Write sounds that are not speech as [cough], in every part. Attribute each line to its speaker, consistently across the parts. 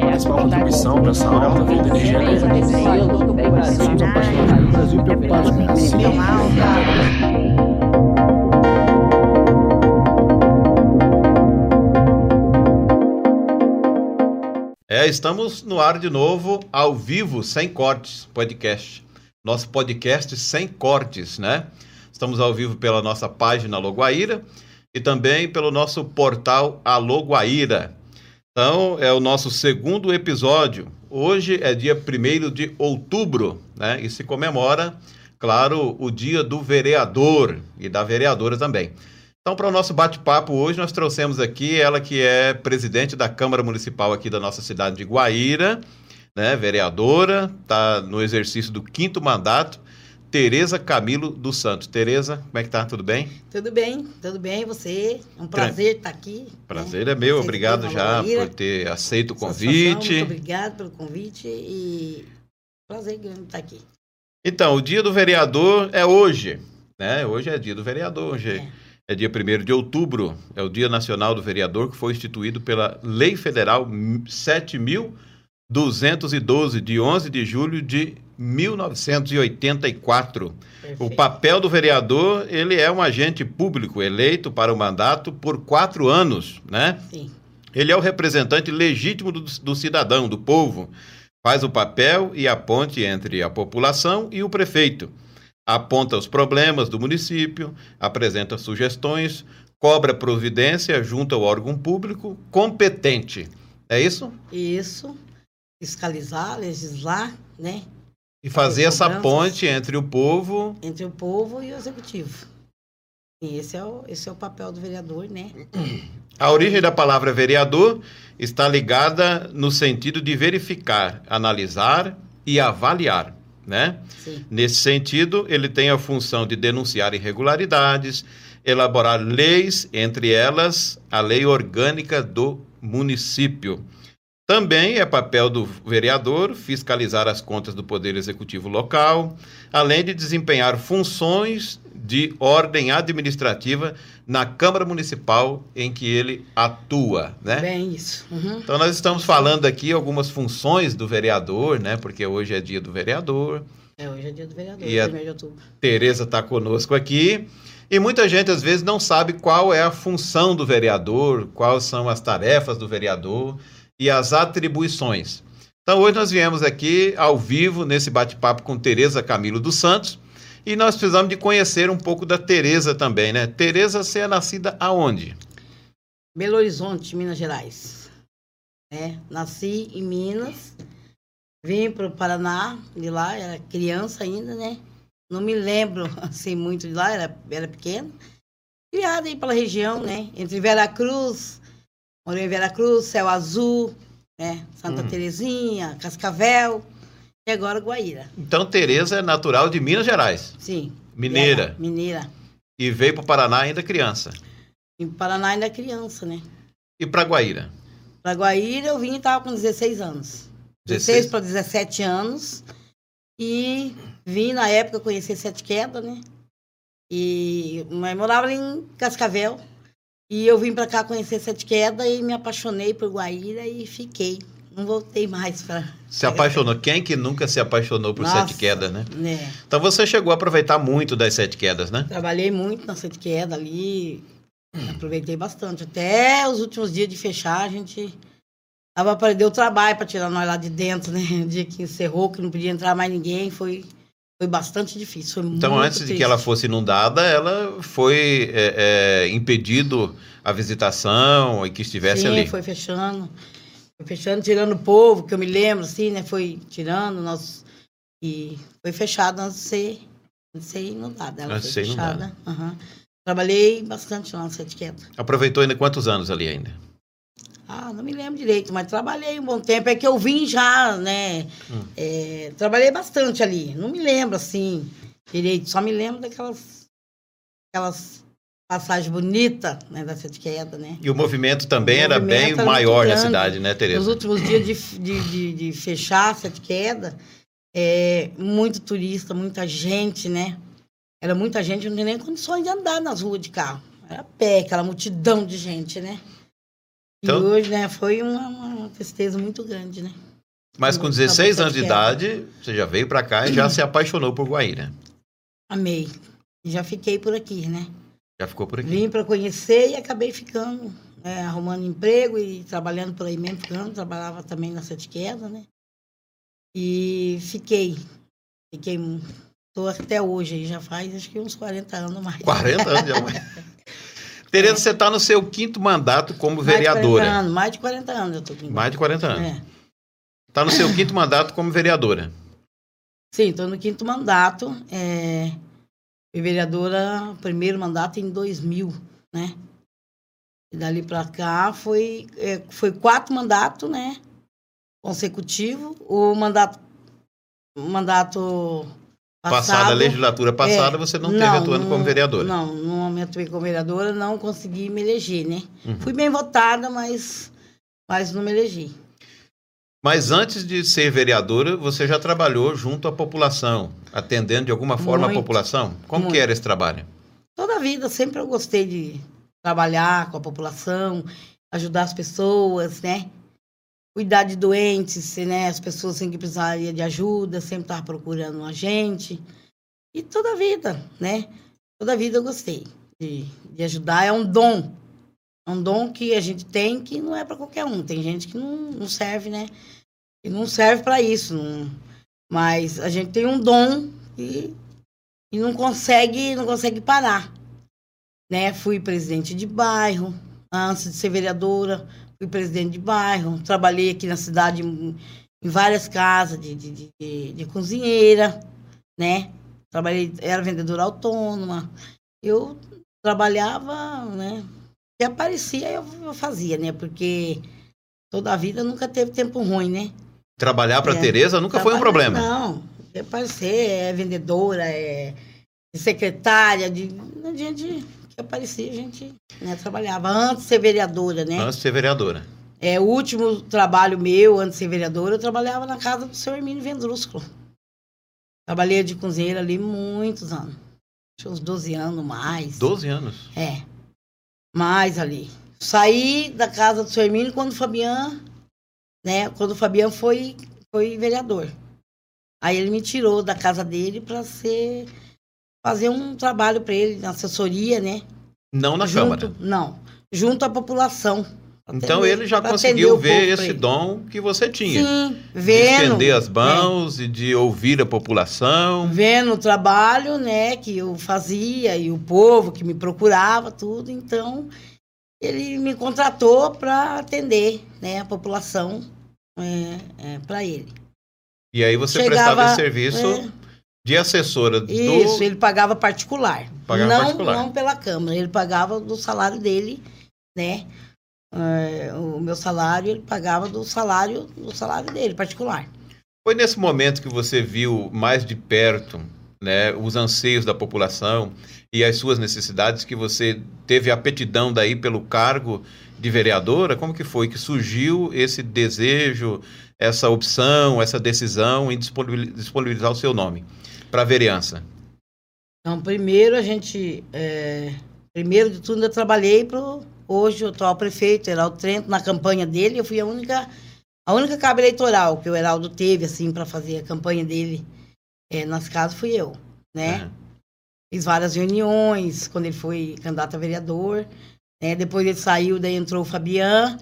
Speaker 1: principal contribuição para essa alta vida de gênero. Somos apaixonados pelo Brasil e preocupados com isso.
Speaker 2: É, estamos no ar de novo, ao vivo, sem cortes, podcast. Nosso podcast sem cortes, né? Estamos ao vivo pela nossa página Loguaíra e também pelo nosso portal Alô Guaíra. Então, é o nosso segundo episódio. Hoje é dia 1 de outubro, né? E se comemora, claro, o dia do vereador e da vereadora também. Então, para o nosso bate-papo hoje, nós trouxemos aqui ela que é presidente da Câmara Municipal aqui da nossa cidade de Guaíra, né, vereadora, está no exercício do quinto mandato, Tereza Camilo dos Santos. Tereza, como é que tá? Tudo bem?
Speaker 3: Tudo bem, tudo bem. Você? É um prazer estar aqui. Né?
Speaker 2: Prazer né? é meu. Você obrigado já por ter aceito o convite.
Speaker 3: Muito obrigado pelo convite e prazer estar aqui.
Speaker 2: Então, o dia do vereador é hoje, né? Hoje é dia do vereador, hoje é, é dia 1 de outubro, é o Dia Nacional do Vereador, que foi instituído pela Lei Federal 7.212, de 11 de julho de 1984. Perfeito. O papel do vereador, ele é um agente público eleito para o mandato por quatro anos, né? Sim. Ele é o representante legítimo do, do cidadão, do povo. Faz o papel e a ponte entre a população e o prefeito aponta os problemas do município, apresenta sugestões, cobra providência junto ao órgão público competente. É isso?
Speaker 3: Isso. Fiscalizar, legislar, né?
Speaker 2: E fazer essa ponte entre o povo.
Speaker 3: Entre o povo e o executivo. E esse é o, esse é o papel do vereador, né?
Speaker 2: A origem da palavra vereador está ligada no sentido de verificar, analisar e avaliar né? Sim. Nesse sentido, ele tem a função de denunciar irregularidades, elaborar leis, entre elas a lei orgânica do município. Também é papel do vereador fiscalizar as contas do Poder Executivo local, além de desempenhar funções de ordem administrativa na Câmara Municipal em que ele atua, né?
Speaker 3: Bem isso.
Speaker 2: Uhum. Então nós estamos falando aqui algumas funções do vereador, né? Porque hoje é dia do vereador.
Speaker 3: É, hoje é dia do vereador, e a de outubro.
Speaker 2: Tereza está conosco aqui. E muita gente às vezes não sabe qual é a função do vereador, quais são as tarefas do vereador e as atribuições. Então hoje nós viemos aqui ao vivo nesse bate-papo com Tereza Camilo dos Santos e nós precisamos de conhecer um pouco da Tereza também, né? Tereza, você é nascida aonde?
Speaker 3: Belo Horizonte, Minas Gerais. É, nasci em Minas, vim para o Paraná, de lá, era criança ainda, né? Não me lembro [laughs] assim muito de lá, era, era pequena. Criada aí pela região, né? Entre Veracruz, morei em Veracruz, Céu Azul, né? Santa hum. Terezinha, Cascavel. E agora Guaíra.
Speaker 2: Então, Tereza é natural de Minas Gerais.
Speaker 3: Sim.
Speaker 2: Mineira.
Speaker 3: mineira.
Speaker 2: E veio para o Paraná ainda criança.
Speaker 3: E para Paraná ainda criança, né?
Speaker 2: E para Guaíra?
Speaker 3: Para Guaíra eu vim e estava com 16 anos. 16 para 17 anos. E vim na época conhecer Sete Quedas, né? E mas morava em Cascavel. E eu vim para cá conhecer Sete Quedas e me apaixonei por Guaíra e fiquei não voltei mais para.
Speaker 2: Se apaixonou. Quem que nunca se apaixonou por Nossa, sete quedas, né? É. Então você chegou a aproveitar muito das sete quedas, né?
Speaker 3: Trabalhei muito nas sete quedas ali. Aproveitei bastante. Até os últimos dias de fechar, a gente tava para deu trabalho para tirar nós lá de dentro, né? [laughs] O dia que encerrou, que não podia entrar mais ninguém, foi foi bastante difícil. Foi
Speaker 2: então, antes
Speaker 3: triste.
Speaker 2: de que ela fosse inundada, ela foi é, é, impedido a visitação e que estivesse
Speaker 3: Sim,
Speaker 2: ali.
Speaker 3: Sim, foi fechando. Foi fechando, tirando o povo, que eu me lembro, assim, né? Foi tirando nós E foi fechado antes de ser, antes de ser inundada. Ela antes foi fechada. Uhum. Trabalhei bastante lá nessa etiqueta.
Speaker 2: Aproveitou ainda quantos anos ali ainda?
Speaker 3: Ah, não me lembro direito, mas trabalhei um bom tempo. É que eu vim já, né? Hum. É, trabalhei bastante ali. Não me lembro, assim, direito. Só me lembro daquelas aquelas passagem bonita né, da Sete Queda, né?
Speaker 2: E o movimento também o era movimento bem era maior na cidade, né, Tereza?
Speaker 3: Nos últimos dias de, de, de, de fechar a Sete Queda, é, muito turista, muita gente, né? Era muita gente, não tinha nem condições de andar nas ruas de carro. Era pé, aquela multidão de gente, né?
Speaker 2: Então-
Speaker 3: E hoje, né, foi uma, uma tristeza muito grande, né?
Speaker 2: Mas com
Speaker 3: Tá
Speaker 2: 16
Speaker 3: bastante
Speaker 2: anos de idade, você já veio pra cá e já [clears throat] se apaixonou por Guaíra.
Speaker 3: Amei. E já fiquei por aqui, né?
Speaker 2: Já ficou por aqui.
Speaker 3: Vim para conhecer e acabei ficando, né, arrumando emprego e trabalhando por aí mesmo, ficando. Trabalhava também na Sete Queda, né? E fiquei. Fiquei. Estou até hoje aí, já faz acho que uns 40 anos mais.
Speaker 2: 40 anos já. mãe. [laughs] Tereza, você está no seu quinto mandato como
Speaker 3: Mais de 40
Speaker 2: vereadora.
Speaker 3: anos, mais de 40 anos eu tô aqui.
Speaker 2: Mais de 40 anos.
Speaker 3: É.
Speaker 2: Está no seu quinto mandato como vereadora.
Speaker 3: Sim, estou no quinto mandato. É, fui vereadora, primeiro mandato em 2000, né? E dali para cá foi, é, foi quatro mandatos, né? Consecutivo. O mandato, mandato passado...
Speaker 2: a legislatura passada,
Speaker 3: é,
Speaker 2: você não teve atuando
Speaker 3: não-
Speaker 2: como vereadora.
Speaker 3: Não, no momento que como vereadora, não consegui me eleger, né?
Speaker 2: Uhum.
Speaker 3: Fui bem votada, mas, mas não me elegi.
Speaker 2: Mas antes de ser vereadora, você já trabalhou junto à população, atendendo de alguma forma a
Speaker 3: Muito.
Speaker 2: população? Como que
Speaker 3: Muito.
Speaker 2: era esse trabalho?
Speaker 3: Toda a vida sempre eu gostei de trabalhar com a população, ajudar as pessoas, né? Cuidar de doentes, né? As pessoas assim, que precisariam de ajuda, sempre estava procurando a gente. E toda a vida, né? Toda a vida eu gostei de, de ajudar. É um dom. É um dom que a gente tem que não é para qualquer um. Tem gente que não, não serve, né? Que não serve para isso. não- Mas a gente tem um dom e, e não consegue, não consegue parar né? Fui presidente de bairro, antes de ser vereadora, fui presidente de bairro, trabalhei aqui na cidade em, em várias casas de, de, de- de- cozinheira, né? Trabalhei, era vendedora autônoma. Eu trabalhava, né? Que aparecia eu, eu fazia, né? Porque toda a vida nunca teve tempo ruim, né?
Speaker 2: Trabalhar para
Speaker 3: É.
Speaker 2: Tereza nunca foi um problema.
Speaker 3: Não, aparecer é vendedora, é secretária, de, a gente que aparecia, a gente né, trabalhava. Antes de ser vereadora, né?
Speaker 2: Antes de ser vereadora.
Speaker 3: É, o último trabalho meu, antes de ser vereadora, eu trabalhava na casa do seu Hermínio Vendrúsculo. Trabalhei de cozinheira ali muitos anos. Que uns 12 anos mais.
Speaker 2: 12 anos.
Speaker 3: É. Mais ali. Saí da casa do seu Hermínio quando o Fabian, né? Quando o Fabian foi, foi vereador. Aí ele me tirou da casa dele para ser fazer um trabalho para ele na assessoria, né?
Speaker 2: Não na
Speaker 3: junto,
Speaker 2: Câmara.
Speaker 3: Não, junto à população.
Speaker 2: Então
Speaker 3: atender-
Speaker 2: ele já conseguiu ver esse dom que você tinha.
Speaker 3: Sim,
Speaker 2: de
Speaker 3: vendo.
Speaker 2: estender as
Speaker 3: é,
Speaker 2: mãos e de ouvir a população.
Speaker 3: vendo o trabalho, né, que eu fazia e o povo que me procurava, tudo. Então, ele me contratou para atender, né, a população é, para ele.
Speaker 2: E aí você
Speaker 3: Chegava,
Speaker 2: prestava esse serviço
Speaker 3: é,
Speaker 2: de assessora do.
Speaker 3: Isso, ele pagava particular.
Speaker 2: Pagava
Speaker 3: não,
Speaker 2: particular.
Speaker 3: não pela Câmara, ele pagava do salário dele, né? É, o meu salário, ele pagava do salário do salário dele, particular.
Speaker 2: Foi nesse momento que você viu mais de perto né, os anseios da população e as suas necessidades que você teve aptidão daí pelo cargo de vereadora? Como que foi que surgiu esse desejo, essa opção, essa decisão em disponibil- disponibilizar o seu nome para a vereança?
Speaker 3: Então, primeiro a gente. é, primeiro de tudo, eu trabalhei para hoje o atual prefeito, Heraldo Trento, na campanha dele. Eu fui a única, a única cabo eleitoral que o Heraldo teve, assim, para fazer a campanha dele é, nas casas, fui eu, né?
Speaker 2: Uhum.
Speaker 3: Fiz várias reuniões quando ele foi candidato a vereador. né? Depois ele saiu, daí entrou o Fabian.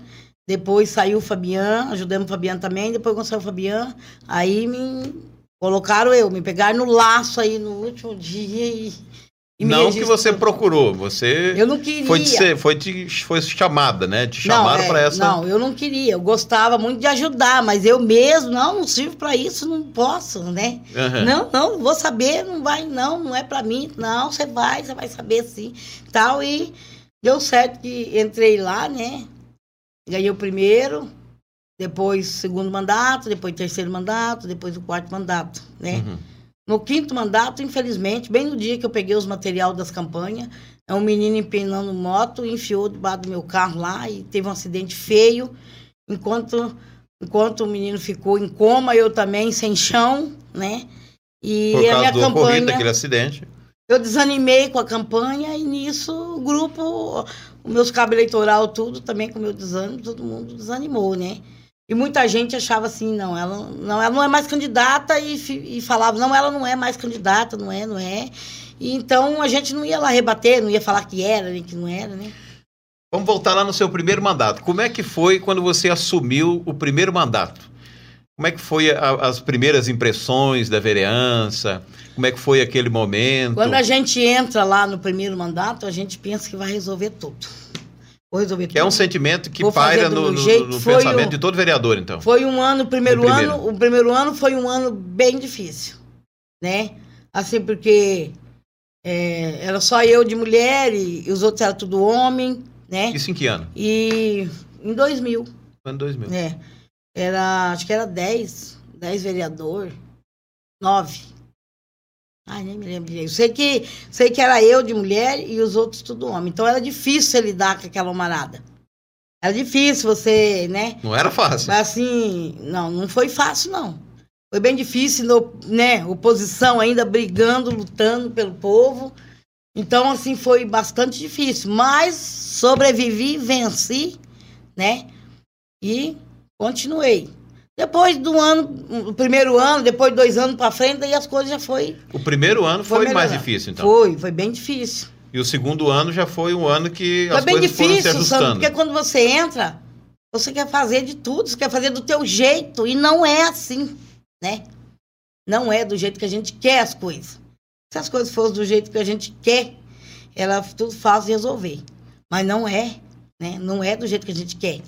Speaker 3: Depois saiu o Fabian, ajudamos o Fabian também. Depois quando saiu o Fabian, aí me colocaram eu, me pegaram no laço aí no último dia e, e
Speaker 2: Não que você procurou, você
Speaker 3: Eu não queria.
Speaker 2: foi, de ser- foi, de- foi chamada, né? Te chamaram
Speaker 3: é,
Speaker 2: para essa.
Speaker 3: Não, eu não queria. Eu gostava muito de ajudar, mas eu mesmo, não, não sirvo para isso, não posso, né?
Speaker 2: Uhum.
Speaker 3: Não, não, vou saber, não vai, não, não é pra mim. Não, você vai, você vai saber sim. Tal, e deu certo que entrei lá, né? Ganhei o primeiro, depois o segundo mandato, depois o terceiro mandato, depois o quarto mandato, né?
Speaker 2: Uhum.
Speaker 3: No quinto mandato, infelizmente, bem no dia que eu peguei os material das campanhas, é um menino empinando moto, enfiou debaixo do meu carro lá e teve um acidente feio. Enquanto, enquanto o menino ficou em coma, eu também sem chão, né? E
Speaker 2: Por
Speaker 3: a
Speaker 2: causa
Speaker 3: minha
Speaker 2: do ocorrido
Speaker 3: campanha.
Speaker 2: daquele acidente.
Speaker 3: eu desanimei com a campanha e nisso o grupo, o meus cabos eleitoral, tudo também com o meu desânimo, todo mundo desanimou, né? E muita gente achava assim, não, ela não, ela não é mais candidata e, e falava, não, ela não é mais candidata, não é, não é. E então a gente não ia lá rebater, não ia falar que era, nem que não era, né?
Speaker 2: Vamos voltar lá no seu primeiro mandato. Como é que foi quando você assumiu o primeiro mandato? Como é que foi a, as primeiras impressões da vereança? Como é que foi aquele momento?
Speaker 3: Quando a gente entra lá no primeiro mandato, a gente pensa que vai resolver tudo.
Speaker 2: Vou resolver tudo. É um sentimento que paira no, no, jeito. no pensamento um, de todo vereador, então.
Speaker 3: Foi um ano, o primeiro, primeiro ano, o primeiro ano foi um ano bem difícil, né? Assim, porque é, era só eu de mulher e, e, os outros eram tudo homem, né?
Speaker 2: Isso em que ano?
Speaker 3: E em 2000.
Speaker 2: Ano 2000.
Speaker 3: É. Era, acho que era 10, 10 vereador, 9. Ai, nem me lembro direito. Sei que, sei que era eu de mulher e os outros tudo homem. Então era difícil lidar com aquela humarada. Era difícil você, né?
Speaker 2: Não era fácil.
Speaker 3: Mas assim, não, não foi fácil, não. Foi bem difícil, né? Oposição ainda brigando, lutando pelo povo. Então, assim, foi bastante difícil. Mas sobrevivi, venci, né? E continuei. Depois do ano, o primeiro ano, depois de dois anos para frente, aí as coisas já foi.
Speaker 2: O primeiro ano foi, foi mais difícil, então?
Speaker 3: Foi, foi bem difícil.
Speaker 2: E o segundo ano já foi um ano que foi as bem coisas difícil, foram se ajustando. Sabe?
Speaker 3: Porque quando você entra, você quer fazer de tudo, você quer fazer do teu jeito. E não é assim, né? Não é do jeito que a gente quer as coisas. Se as coisas fossem do jeito que a gente quer, ela tudo fácil de resolver. Mas não é, né? Não é do jeito que a gente quer.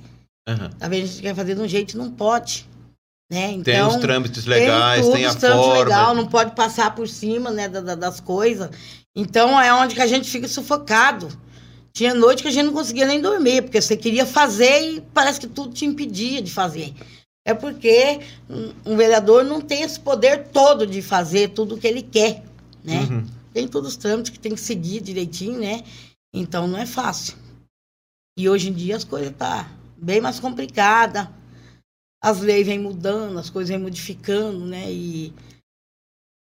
Speaker 3: Uhum. Talvez a gente quer fazer de um jeito e não pode. Né? Então,
Speaker 2: tem os trâmites legais, tem, tudo, tem a forma.
Speaker 3: legal, não pode passar por cima né, da, da, das coisas. Então é onde que a gente fica sufocado. Tinha noite que a gente não conseguia nem dormir, porque você queria fazer e parece que tudo te impedia de fazer. É porque um, um vereador não tem esse poder todo de fazer tudo o que ele quer, né? Uhum. Tem todos os trâmites que tem que seguir direitinho, né? Então não é fácil. E hoje em dia as coisas tá bem mais complicadas as leis vêm mudando, as coisas vêm modificando, né? E,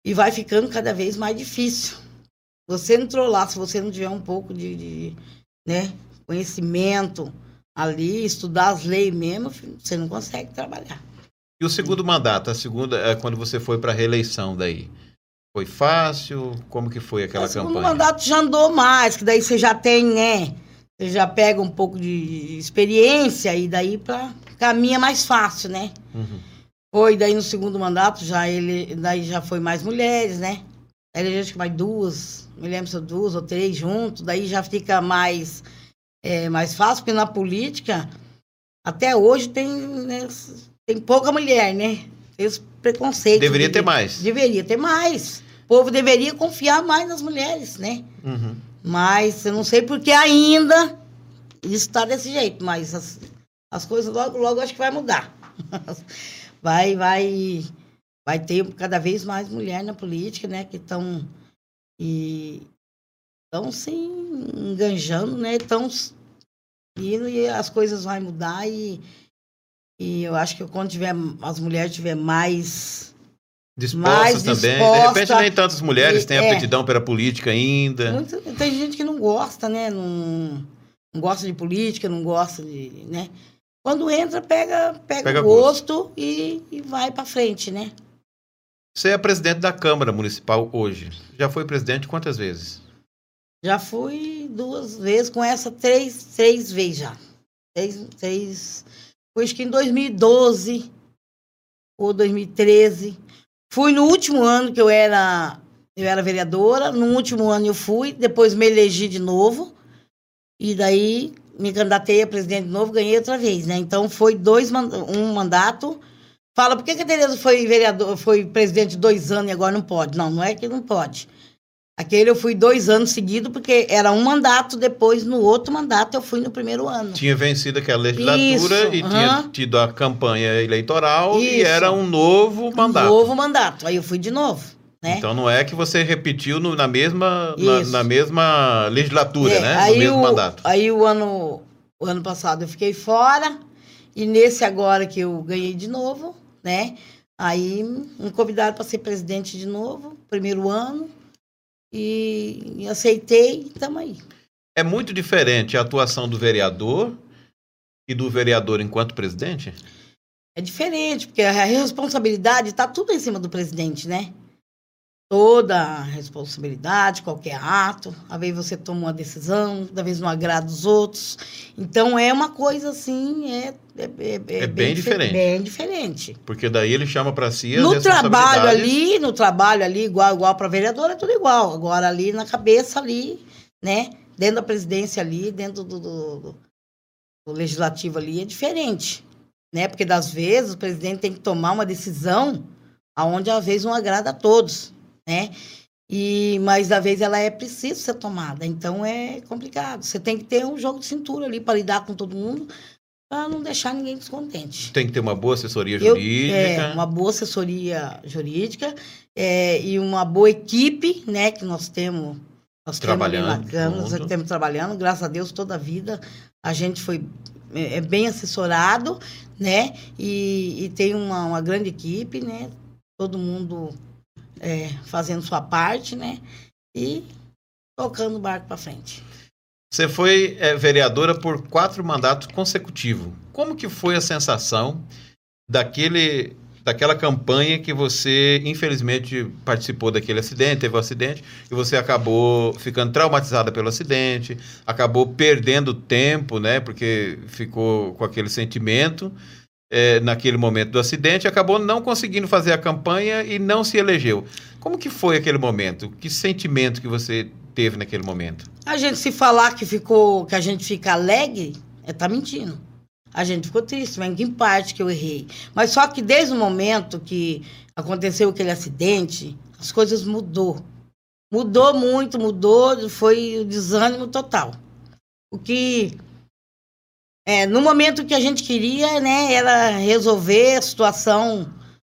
Speaker 3: e vai ficando cada vez mais difícil. Você entrou lá, se você não tiver um pouco de, de né, conhecimento ali, estudar as leis mesmo, você não consegue trabalhar.
Speaker 2: E o segundo mandato, a segunda, é quando você foi para a reeleição daí? Foi fácil? Como que foi aquela o campanha? O segundo
Speaker 3: mandato já andou mais, que daí você já tem, né? Você já pega um pouco de experiência e daí para caminha mais fácil, né? Uhum. Foi daí no segundo mandato, já ele, daí já foi mais mulheres, né? Aí a gente vai duas, me lembro se duas ou três juntos, daí já fica mais, é, mais fácil, porque na política, até hoje tem, né, tem pouca mulher, né? Esse preconceito.
Speaker 2: Deveria de, ter mais.
Speaker 3: Deveria ter mais. O povo deveria confiar mais nas mulheres, né? Uhum. Mas eu não sei porque ainda isso está desse jeito, mas as, as coisas logo, logo acho que vai mudar. [laughs] Vai, vai, vai ter cada vez mais mulher na política, né? Que estão e estão se enganjando, né? Estão indo e as coisas vão mudar e, e eu acho que quando tiver as mulheres tiver mais
Speaker 2: dispostas também. Disposta, de repente nem tantas mulheres e, têm é, aptidão pela política ainda.
Speaker 3: Muito, tem gente que não gosta, né? Não, não gosta de política, não gosta de, né? Quando entra, pega, pega, pega gosto, gosto e, e vai para frente, né?
Speaker 2: Você é presidente da Câmara Municipal hoje. Já foi presidente quantas vezes?
Speaker 3: Já fui duas vezes, com essa três, três vezes já. Três, três. Foi acho que em 2012 ou 2013. Fui no último ano que eu era, eu era vereadora. No último ano eu fui, depois me elegi de novo. E daí me candidatei a presidente de novo, ganhei outra vez, né? Então foi dois um mandato. Fala, por que, que a Tereza foi vereador, foi presidente dois anos e agora não pode? Não, não é que não pode. Aquele eu fui dois anos seguidos, porque era um mandato, depois no outro mandato eu fui no primeiro ano.
Speaker 2: Tinha vencido aquela legislatura Isso, e tinha tido a campanha eleitoral Isso. e era um novo mandato. Um
Speaker 3: novo mandato. Aí eu fui de novo. Né?
Speaker 2: Então não é que você repetiu no, na, mesma, na, na, mesma legislatura, é, né? Aí no mesmo
Speaker 3: o,
Speaker 2: mandato.
Speaker 3: Aí o ano, o ano passado eu fiquei fora, e nesse agora que eu ganhei de novo, né? Aí me convidaram para ser presidente de novo, primeiro ano. E, e aceitei, estamos aí.
Speaker 2: É muito diferente a atuação do vereador e do vereador enquanto presidente?
Speaker 3: É diferente, porque a responsabilidade está tudo em cima do presidente, né? Toda a responsabilidade, qualquer ato, às vezes você toma uma decisão, às vezes não agrada os outros. Então é uma coisa assim, é, é, é,
Speaker 2: é bem, bem, diferente.
Speaker 3: Bem diferente.
Speaker 2: Porque daí ele chama para si as
Speaker 3: No trabalho ali, no trabalho ali, igual, igual para vereador, é tudo igual. Agora ali na cabeça ali, né? Dentro da presidência ali, dentro do, do, do legislativo ali, é diferente né? Porque das vezes o presidente tem que tomar uma decisão aonde às vezes não agrada a todos, né? E mas da vez ela é preciso ser tomada, então é complicado. Você tem que ter um jogo de cintura ali para lidar com todo mundo, para não deixar ninguém descontente.
Speaker 2: Tem que ter uma boa assessoria jurídica.
Speaker 3: Eu, é, uma boa assessoria jurídica é, e uma boa equipe, né? Que nós temos nós
Speaker 2: trabalhando,
Speaker 3: temos, nós temos trabalhando, graças a Deus toda a vida a gente foi é, é bem assessorado, né? E, e tem uma, uma, grande equipe, né? Todo mundo é, fazendo sua parte, né? E tocando o barco para frente.
Speaker 2: Você foi é, vereadora por quatro mandatos consecutivos. Como que foi a sensação daquele daquela campanha que você, infelizmente, participou daquele acidente, teve um acidente, e você acabou ficando traumatizada pelo acidente, acabou perdendo tempo, né? Porque ficou com aquele sentimento é, naquele momento do acidente, acabou não conseguindo fazer a campanha e não se elegeu. Como que foi aquele momento? Que sentimento que você teve naquele momento?
Speaker 3: A gente se falar que ficou, que a gente fica alegre, é tá mentindo. A gente ficou triste, mas em parte que eu errei. Mas só que desde o momento que aconteceu aquele acidente, as coisas mudou. Mudou muito, mudou, foi o desânimo total. O que é, no momento que a gente queria, né, era resolver a situação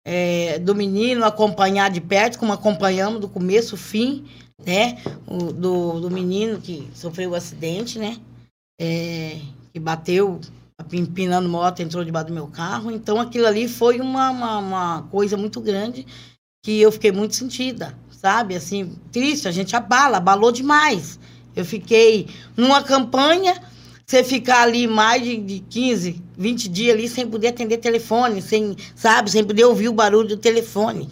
Speaker 3: é, do menino, acompanhar de perto, como acompanhamos do começo ao fim, né, o, do, do menino que sofreu o acidente, né, é, que bateu empinando moto, entrou debaixo do meu carro. Então aquilo ali foi uma, uma, uma, coisa muito grande que eu fiquei muito sentida, sabe? Assim, triste, a gente abala, abalou demais. Eu fiquei numa campanha, você ficar ali mais de, de 15, 20 dias ali sem poder atender telefone, sem, sabe, sem poder ouvir o barulho do telefone.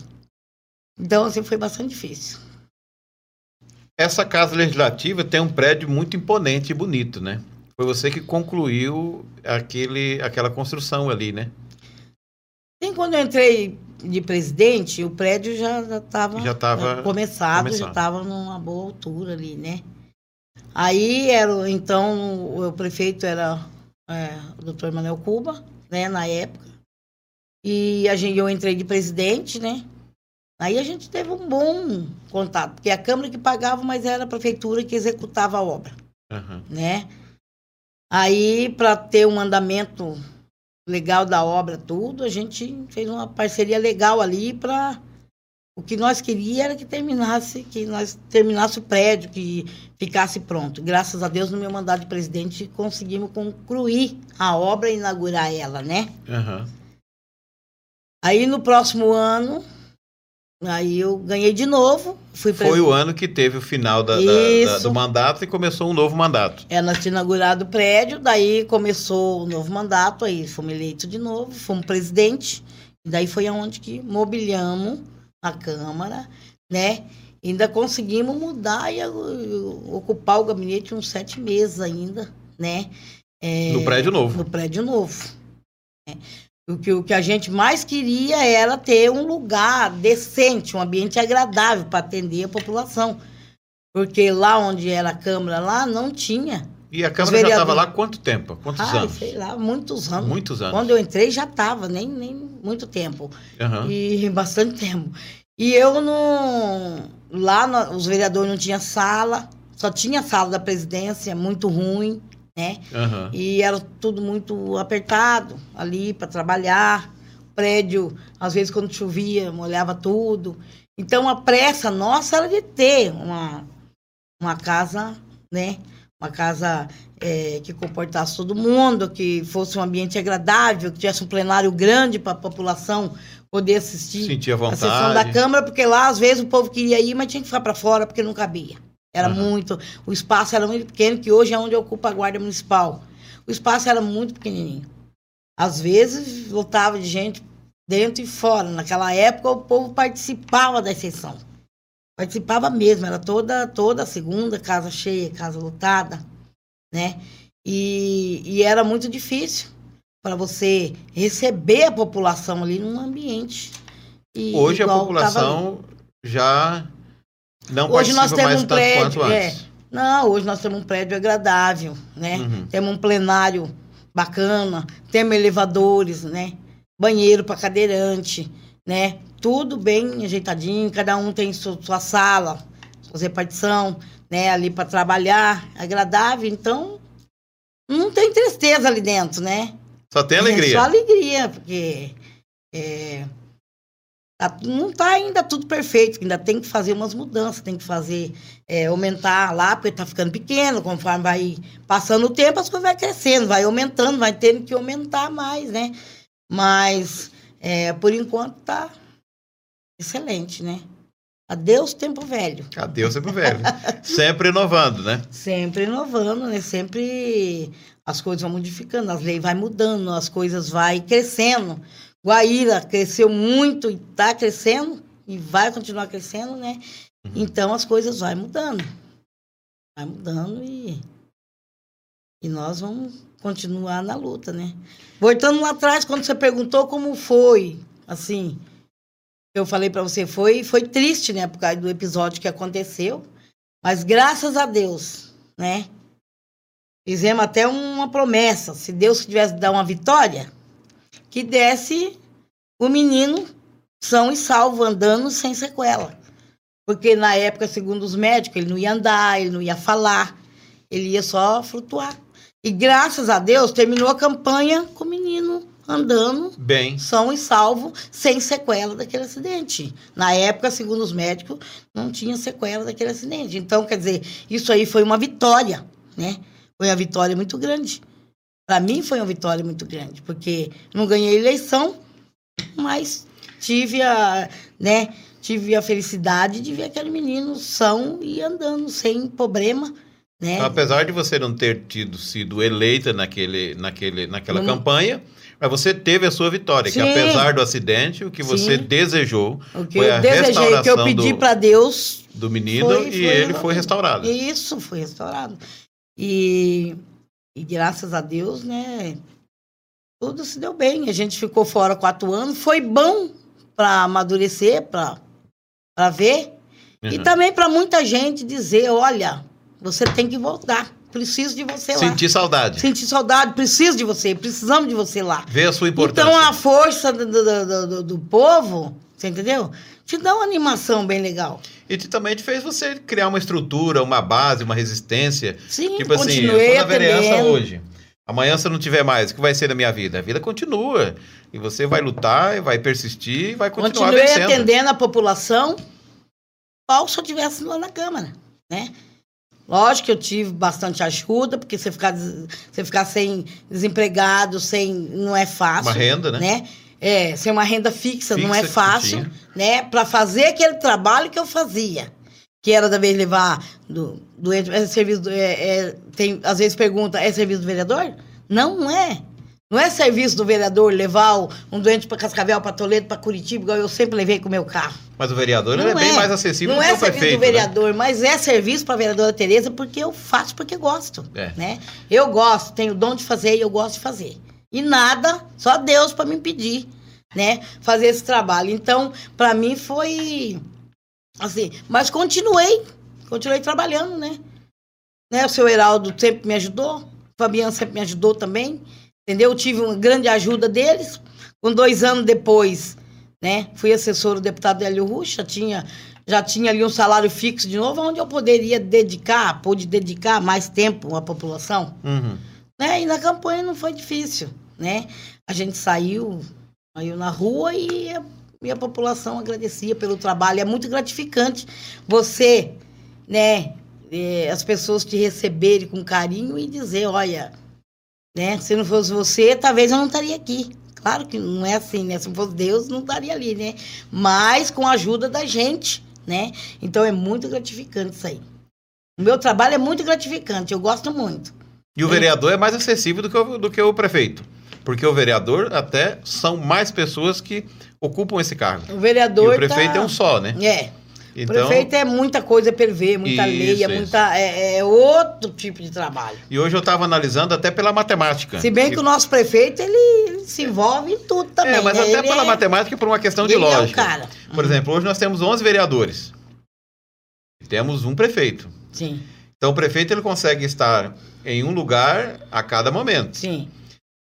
Speaker 3: Então, assim, foi bastante difícil.
Speaker 2: Essa casa legislativa tem um prédio muito imponente e bonito, né? Foi você que concluiu aquele, aquela construção ali, né?
Speaker 3: Sim, quando eu entrei de presidente, o prédio já estava
Speaker 2: já estava
Speaker 3: começado, começado, já estava numa boa altura ali, né? Aí era, então, o, prefeito era é, o doutor Manuel Cuba, né, na época. E a gente, eu entrei de presidente, né? Aí a gente teve um bom contato, porque a Câmara que pagava, mas era a prefeitura que executava a obra, uhum. né? Aí, para ter um andamento legal da obra, tudo, a gente fez uma parceria legal ali para o que nós queríamos era que terminasse, que nós terminasse o prédio, que ficasse pronto. Graças a Deus, no meu mandato de presidente, conseguimos concluir a obra e inaugurar ela, né? Uhum. Aí no próximo ano, Aí eu ganhei de novo. Fui
Speaker 2: Foi o ano que teve o final da, da, da, do mandato e começou um novo mandato.
Speaker 3: É, nós tínhamos inaugurado o prédio, daí começou o novo mandato, aí fomos eleitos de novo, fomos presidente, e daí foi aonde que mobiliamos a Câmara, né? Ainda conseguimos mudar e ocupar o gabinete uns sete meses ainda, né?
Speaker 2: É, no prédio novo.
Speaker 3: No prédio novo. É. O que, o que a gente mais queria era ter um lugar decente, um ambiente agradável para atender a população. Porque lá onde era a Câmara, lá não tinha.
Speaker 2: E a Câmara já estava lá quanto tempo? Quantos Ai, anos?
Speaker 3: sei lá, muitos anos.
Speaker 2: Muitos anos.
Speaker 3: Quando eu entrei já estava, nem, nem muito tempo. Uhum. E [laughs] bastante tempo. E eu não. Lá no, os vereadores não tinham sala, só tinha sala da presidência, muito ruim né? Uhum. E era tudo muito apertado ali para trabalhar. O prédio, às vezes, quando chovia, molhava tudo. Então, a pressa nossa era de ter uma, uma casa, né? Uma casa é, que comportasse todo mundo, que fosse um ambiente agradável, que tivesse um plenário grande para a população poder assistir
Speaker 2: Sentia
Speaker 3: a sessão da Câmara, porque lá às vezes o povo queria ir, mas tinha que ficar para fora porque não cabia. Era uhum. muito, o espaço era muito pequeno, que hoje é onde ocupa a Guarda Municipal. O espaço era muito pequenininho. Às vezes lotava de gente dentro e fora. Naquela época o povo participava da sessão. Participava mesmo, era toda toda segunda, casa cheia, casa lotada, né? E, e era muito difícil para você receber a população ali num ambiente.
Speaker 2: E, Hoje a população já não hoje nós temos um prédio, é,
Speaker 3: Não, hoje nós temos um prédio agradável, né? Uhum. Temos um plenário bacana, temos elevadores, né? Banheiro para cadeirante, né? Tudo bem ajeitadinho, cada um tem sua, sua sala, sua repartição, né? Ali para trabalhar, agradável. Então, não tem tristeza ali dentro, né?
Speaker 2: Só tem alegria.
Speaker 3: É só alegria, porque é, tá, não está ainda tudo perfeito, ainda tem que fazer umas mudanças, tem que fazer, é, aumentar lá, porque está ficando pequeno, conforme vai passando o tempo, as coisas vão crescendo, vai aumentando, vai tendo que aumentar mais, né? Mas, é, por enquanto, está excelente, né? Adeus tempo velho.
Speaker 2: Adeus tempo velho. Sempre inovando, né? [laughs]
Speaker 3: Sempre inovando, né? Sempre as coisas vão modificando, as leis vão mudando, as coisas vão crescendo. Guaíra cresceu muito e está crescendo e vai continuar crescendo, né? Uhum. Então as coisas vão mudando. Vai mudando e, e nós vamos continuar na luta, né? Voltando lá atrás, quando você perguntou como foi, assim, eu falei para você, foi, foi triste, né, por causa do episódio que aconteceu, mas graças a Deus, né, fizemos até uma promessa, se Deus tivesse dar uma vitória, que desse o menino são e salvo, andando sem sequela. Porque na época, segundo os médicos, ele não ia andar, ele não ia falar, ele ia só flutuar. E graças a Deus terminou a campanha com o menino andando
Speaker 2: bem,
Speaker 3: são e salvo, sem sequela daquele acidente. Na época, segundo os médicos, não tinha sequela daquele acidente. Então, quer dizer, isso aí foi uma vitória, né? Foi uma vitória muito grande. Para mim foi uma vitória muito grande, porque não ganhei eleição, mas tive a, né, tive a felicidade de ver aquele menino são e andando sem problema, né?
Speaker 2: Apesar de você não ter tido sido eleita naquele, naquele, naquela não, campanha, mas você teve a sua vitória, Sim. que apesar do acidente, o que você Sim. desejou
Speaker 3: o que foi eu a desejei, restauração que eu pedi para Deus
Speaker 2: do menino foi, e foi, ele foi restaurado.
Speaker 3: Isso, foi restaurado. E, e graças a Deus, né, tudo se deu bem. A gente ficou fora quatro anos, foi bom para amadurecer, para ver. Uhum. E também para muita gente dizer, olha, você tem que voltar. Preciso de você
Speaker 2: lá. Sentir saudade.
Speaker 3: Sentir saudade, preciso de você, precisamos de você lá.
Speaker 2: Ver a sua importância.
Speaker 3: Então a força do, do, do, do povo, você entendeu? Te dá uma animação bem legal.
Speaker 2: E te, também te fez você criar uma estrutura, uma base, uma resistência.
Speaker 3: Sim,
Speaker 2: tipo assim, eu tô na vereança hoje. Amanhã, se eu não tiver mais, o que vai ser da minha vida? A vida continua. E você vai lutar, vai persistir e vai continuar Continuei vencendo.
Speaker 3: atendendo a população, qual se eu estivesse lá na Câmara, né? Lógico que eu tive bastante ajuda, porque você ficar, você ficar sem desempregado, sem. não é fácil.
Speaker 2: Uma renda, né?
Speaker 3: né? É, sem uma renda fixa, fixa não é fácil, né? Para fazer aquele trabalho que eu fazia. Que era da vez levar do, doente. É serviço. É, é, tem, às vezes pergunta, é serviço do vereador? Não, não é. Não é serviço do vereador levar um doente para Cascavel, para Toledo, para Curitiba, igual eu sempre levei com o meu carro.
Speaker 2: Mas o vereador não é, bem mais acessível
Speaker 3: não
Speaker 2: do
Speaker 3: é
Speaker 2: o prefeito. Não é serviço
Speaker 3: do vereador, né? mas é serviço para a vereadora Tereza porque eu faço porque gosto. É. Né? Eu gosto, tenho o dom de fazer e eu gosto de fazer. E nada, só Deus para me impedir, né? Fazer esse trabalho. Então, para mim foi assim, mas continuei, continuei trabalhando, né? né? O seu Heraldo sempre me ajudou, o Fabiano sempre me ajudou também. Entendeu? Eu tive uma grande ajuda deles. Com dois anos depois, né? Fui assessor do deputado Hélio Ruxa, tinha, já tinha ali um salário fixo de novo, onde eu poderia dedicar, pude dedicar mais tempo à população. Uhum. Né? E na campanha não foi difícil, né? A gente saiu, saiu na rua e a, e a população agradecia pelo trabalho. É muito gratificante você, né? é, as pessoas te receberem com carinho e dizer, olha, né? Se não fosse você, talvez eu não estaria aqui. Claro que não é assim, né? Se não fosse Deus, não estaria ali, né? Mas com a ajuda da gente, né? Então é muito gratificante isso aí. O meu trabalho é muito gratificante, eu gosto muito.
Speaker 2: E o vereador é mais acessível do que o, do que o prefeito. Porque o vereador até são mais pessoas que ocupam esse cargo.
Speaker 3: O vereador.
Speaker 2: E o prefeito
Speaker 3: tá...
Speaker 2: é um só, né?
Speaker 3: É. Então, o prefeito é muita coisa para ele ver, muita isso, lei, é, muita, é, é, outro tipo de trabalho.
Speaker 2: E hoje eu estava analisando até pela matemática.
Speaker 3: Se bem que, que o nosso prefeito, ele, ele, se envolve em tudo também.
Speaker 2: É, mas
Speaker 3: né?
Speaker 2: até
Speaker 3: ele
Speaker 2: pela
Speaker 3: é...
Speaker 2: matemática por uma questão de lógica.
Speaker 3: É o cara.
Speaker 2: Por exemplo, hoje nós temos 11 vereadores. E temos um prefeito.
Speaker 3: Sim.
Speaker 2: Então o prefeito ele consegue estar em um lugar a cada momento.
Speaker 3: Sim.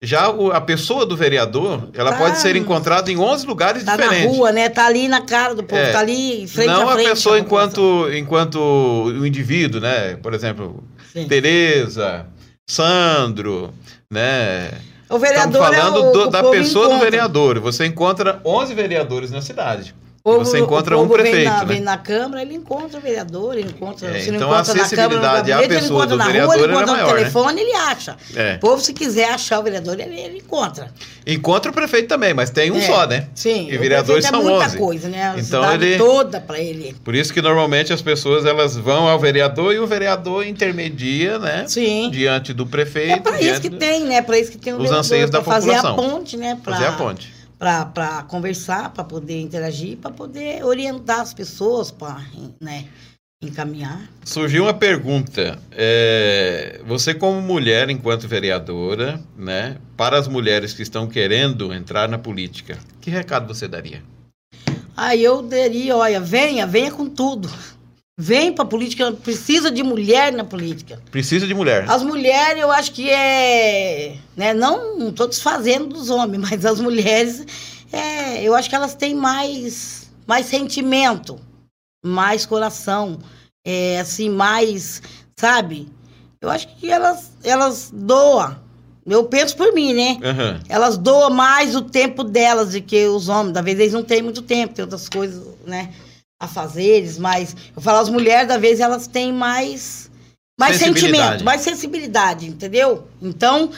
Speaker 2: Já o, a pessoa do vereador, ela tá, pode ser encontrada em 11 lugares
Speaker 3: tá
Speaker 2: diferentes.
Speaker 3: Tá na rua, né? Tá ali na cara do povo, é, tá ali frente
Speaker 2: Não
Speaker 3: a, frente,
Speaker 2: a pessoa enquanto, enquanto o indivíduo, né? Por exemplo, Sim. Tereza, Sandro, né?
Speaker 3: O vereador
Speaker 2: Estamos falando
Speaker 3: é o,
Speaker 2: do,
Speaker 3: o
Speaker 2: da pessoa
Speaker 3: encontra.
Speaker 2: do vereador. Você encontra 11 vereadores na cidade.
Speaker 3: Povo,
Speaker 2: você encontra
Speaker 3: o
Speaker 2: um prefeito,
Speaker 3: vem na,
Speaker 2: né?
Speaker 3: vem na Câmara, ele encontra o vereador, ele encontra.
Speaker 2: É,
Speaker 3: se não
Speaker 2: então a
Speaker 3: encontra na Câmara, no
Speaker 2: acessibilidade à
Speaker 3: gabinete, ele
Speaker 2: pessoa
Speaker 3: encontra
Speaker 2: do
Speaker 3: na
Speaker 2: vereador
Speaker 3: rua, ele
Speaker 2: é
Speaker 3: encontra
Speaker 2: maior,
Speaker 3: no
Speaker 2: né?
Speaker 3: telefone, ele acha.
Speaker 2: É.
Speaker 3: O povo, se quiser achar o vereador, ele, ele encontra.
Speaker 2: Encontra o prefeito também, mas tem um
Speaker 3: É,
Speaker 2: só, né?
Speaker 3: Sim.
Speaker 2: E vereadores
Speaker 3: o
Speaker 2: são
Speaker 3: é
Speaker 2: 11.
Speaker 3: muita coisa, né? A
Speaker 2: Então ele-
Speaker 3: toda para ele.
Speaker 2: Por isso que normalmente as pessoas elas vão ao vereador e o vereador intermedia, né?
Speaker 3: Sim.
Speaker 2: Diante do prefeito.
Speaker 3: É para isso que
Speaker 2: do-
Speaker 3: tem, né? Para isso que tem o
Speaker 2: Os
Speaker 3: vereador,
Speaker 2: anseios da
Speaker 3: pra fazer a
Speaker 2: população.
Speaker 3: ponte, né? Pra,
Speaker 2: Fazer a ponte.
Speaker 3: Para conversar, para poder interagir, para poder orientar as pessoas, para né, encaminhar.
Speaker 2: Surgiu uma pergunta. é, você, como mulher, enquanto vereadora, né, para as mulheres que estão querendo entrar na política, que recado você daria?
Speaker 3: Aí eu daria, olha, venha, venha com tudo. Vem para política, precisa de mulher na política.
Speaker 2: Precisa de mulher.
Speaker 3: As mulheres, eu acho que é. Né, não estou desfazendo dos homens, [laughs] mas as mulheres, é, eu acho que elas têm mais, mais sentimento, mais coração, é, assim, mais. Sabe? Eu acho que elas, elas doam. Eu penso por mim, né?
Speaker 2: Aham.
Speaker 3: Elas doam mais o tempo delas do que os homens. Da vez eles não têm muito tempo, tem outras coisas, né? A fazeres, mas eu falo, as mulheres, da vez, elas têm mais, mais sentimento, mais sensibilidade, entendeu? Então,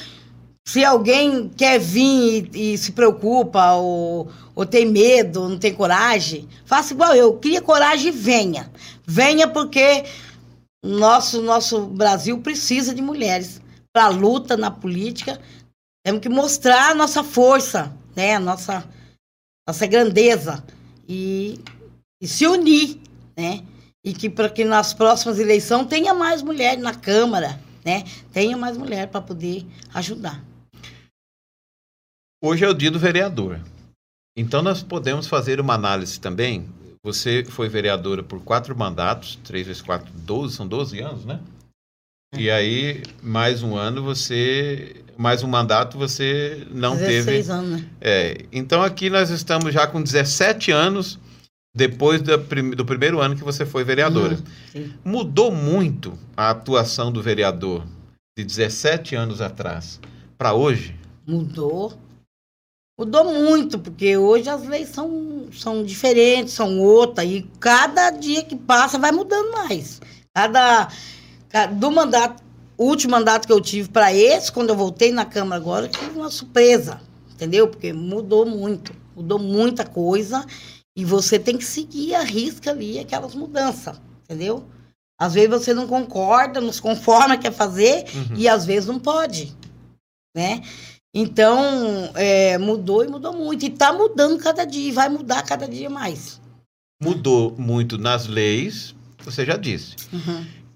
Speaker 3: se alguém quer vir e, e se preocupa, ou, ou tem medo, não tem coragem, faça igual eu. Cria coragem e venha. Venha porque nosso, nosso Brasil precisa de mulheres para a luta na política. Temos que mostrar a nossa força, né? a nossa, nossa grandeza. E, e se unir, né? E que para que nas próximas eleições tenha mais mulher na Câmara, né? Tenha mais mulher para poder ajudar.
Speaker 2: Hoje é o dia do vereador. Então nós podemos fazer uma análise também. Você foi vereadora por quatro mandatos, três vezes quatro, 12, são 12 anos, né? E aí, mais um ano, você. Mais um mandato, você não
Speaker 3: 16
Speaker 2: teve.
Speaker 3: anos, né?
Speaker 2: É, então aqui nós estamos já com 17 anos depois da do primeiro ano que você foi vereadora.
Speaker 3: Sim.
Speaker 2: Mudou muito a atuação do vereador de 17 anos atrás para hoje?
Speaker 3: Mudou. Mudou muito, porque hoje as leis são, são diferentes, são outras, e cada dia que passa vai mudando mais. Cada, ca- do mandato, o último mandato que eu tive para esse, quando eu voltei na Câmara agora, eu tive uma surpresa, entendeu? Porque mudou muito, mudou muita coisa, e você tem que seguir a risca ali aquelas mudanças, entendeu? Às vezes você não concorda, não se conforma, quer fazer,
Speaker 2: Uhum.
Speaker 3: e às vezes não pode, né? Então, é, mudou e mudou muito. E está mudando cada dia, e vai mudar cada dia mais.
Speaker 2: Mudou muito nas leis, você já disse.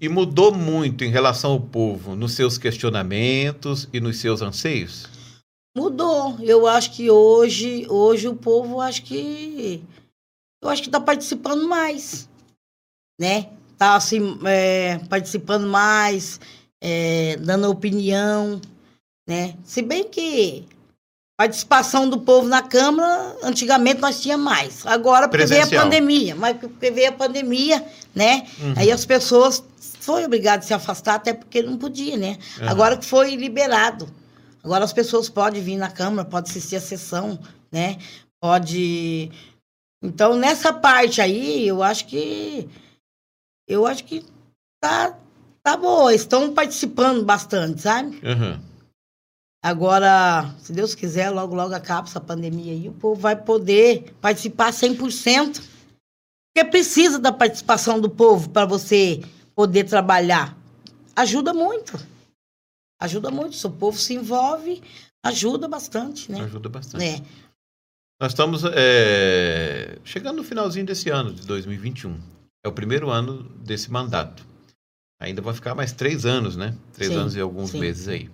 Speaker 2: E mudou muito em relação ao povo nos seus questionamentos e nos seus anseios?
Speaker 3: Mudou. Eu acho que hoje, hoje o povo, acho que. Eu acho que está participando mais. Né? Está assim, é, participando mais, é, dando opinião. Né? Se bem que participação do povo na Câmara, antigamente nós tinha mais. Agora, porque veio a pandemia. Mas porque veio a pandemia, né?
Speaker 2: Uhum.
Speaker 3: Aí as pessoas foram obrigadas a se afastar, até porque não podia, né?
Speaker 2: Uhum.
Speaker 3: Agora que foi liberado. Agora as pessoas podem vir na Câmara, podem assistir a sessão, né? Pode. Então, nessa parte aí, eu acho que. Eu acho que tá, Tá boa, estão participando bastante, sabe?
Speaker 2: Uhum.
Speaker 3: Agora, se Deus quiser, logo, logo acaba essa pandemia aí, o povo vai poder participar 100%. Porque precisa da participação do povo para você poder trabalhar. Ajuda muito. Ajuda muito. Se o povo se envolve, ajuda bastante, né?
Speaker 2: Ajuda bastante.
Speaker 3: É.
Speaker 2: Nós estamos é, chegando no finalzinho desse ano, de 2021. É o primeiro ano desse mandato. Ainda vai ficar mais três anos, né? Três
Speaker 3: Sim,
Speaker 2: anos e alguns
Speaker 3: sim.
Speaker 2: meses aí.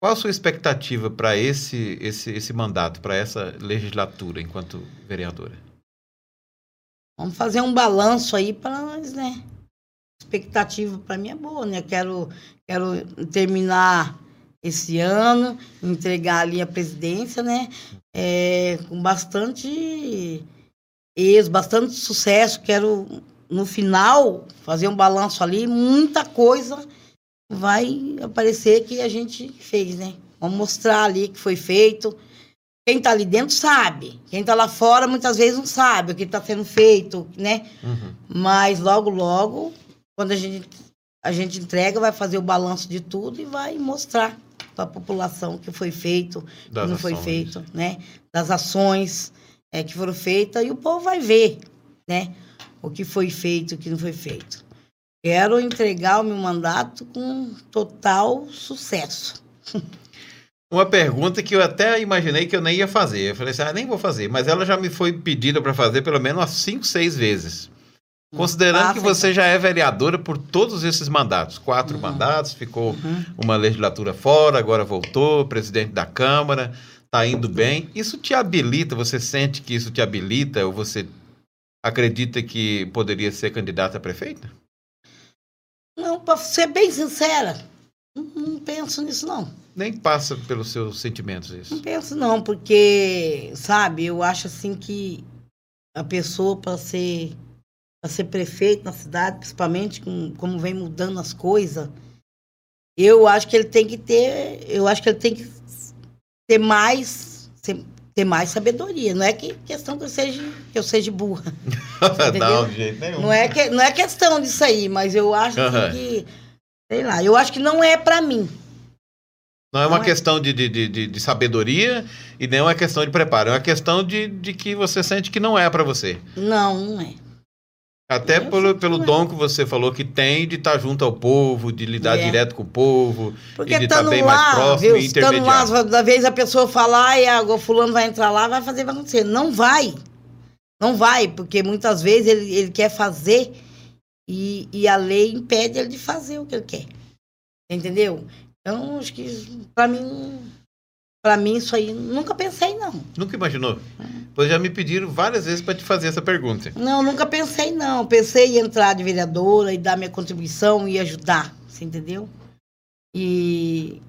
Speaker 2: Qual a sua expectativa para esse, esse, esse mandato, para essa legislatura, enquanto vereadora?
Speaker 3: Vamos fazer um balanço aí para nós, né? Expectativa para mim é boa, né? Quero, quero terminar esse ano, entregar ali a presidência, né? É, com bastante êxito, bastante sucesso. Quero, no final, fazer um balanço ali, muita coisa vai aparecer que a gente fez, né? Vamos mostrar ali que foi feito. Quem está ali dentro sabe. Quem está lá fora muitas vezes não sabe o que está sendo feito, né?
Speaker 2: Uhum.
Speaker 3: Mas logo, logo, quando a gente, a gente entrega, vai fazer o balanço de tudo e vai mostrar para a população que foi feito, que não foi
Speaker 2: ações.
Speaker 3: feito, né? Das ações é, que foram feitas e o povo vai ver, né? O que foi feito, o que não foi feito. Quero entregar o meu mandato com total sucesso. [laughs]
Speaker 2: Uma pergunta que eu até imaginei que eu nem ia fazer. Eu falei assim, ah, nem vou fazer. Mas ela já me foi pedida para fazer pelo menos umas cinco, seis vezes. Considerando que
Speaker 3: Passa,
Speaker 2: você já é vereadora por todos esses mandatos, quatro
Speaker 3: Uhum.
Speaker 2: mandatos, ficou
Speaker 3: Uhum.
Speaker 2: uma legislatura fora, agora voltou, presidente da Câmara, tá indo bem. Isso te habilita? Você sente que isso te habilita? Ou você acredita que poderia ser candidata a prefeita?
Speaker 3: Não, para ser bem sincera, não, não penso nisso, não.
Speaker 2: Nem passa pelos seus sentimentos
Speaker 3: Não
Speaker 2: isso.
Speaker 3: penso não, porque, sabe, eu acho assim que a pessoa para ser para ser prefeito na cidade, principalmente com como vem mudando as coisas, eu acho que ele tem que ter, eu acho que ele tem que ter mais ter mais sabedoria. Não é que questão que eu seja que eu seja burra. [laughs]
Speaker 2: não, de jeito nenhum.
Speaker 3: Não é que não é questão disso aí, mas eu acho
Speaker 2: Aham.
Speaker 3: que sei lá, eu acho que não é para mim.
Speaker 2: Não é uma
Speaker 3: Não é-
Speaker 2: questão de, de, de, de- de sabedoria e nem uma questão de preparo. É uma questão de, de que você sente que não é para você.
Speaker 3: Não, não é.
Speaker 2: Até pelo, pelo dom que você falou que tem de estar junto ao povo, de lidar
Speaker 3: É.
Speaker 2: direto com o povo,
Speaker 3: Porque
Speaker 2: e de estar
Speaker 3: estando
Speaker 2: bem
Speaker 3: lá,
Speaker 2: mais próximo
Speaker 3: viu?
Speaker 2: e
Speaker 3: Estando lá, da vez a pessoa falar, e agora fulano vai entrar lá, vai fazer, vai acontecer. Não vai. Não vai, porque muitas vezes ele, ele quer fazer e, e a lei impede ele de fazer o que ele quer. Entendeu? Então, acho que pra mim, pra mim isso aí, nunca pensei, não.
Speaker 2: Nunca imaginou? Pois já me pediram várias vezes para te fazer essa pergunta.
Speaker 3: Não, nunca pensei, não. Pensei em entrar de vereadora e dar minha contribuição e ajudar, você entendeu? E,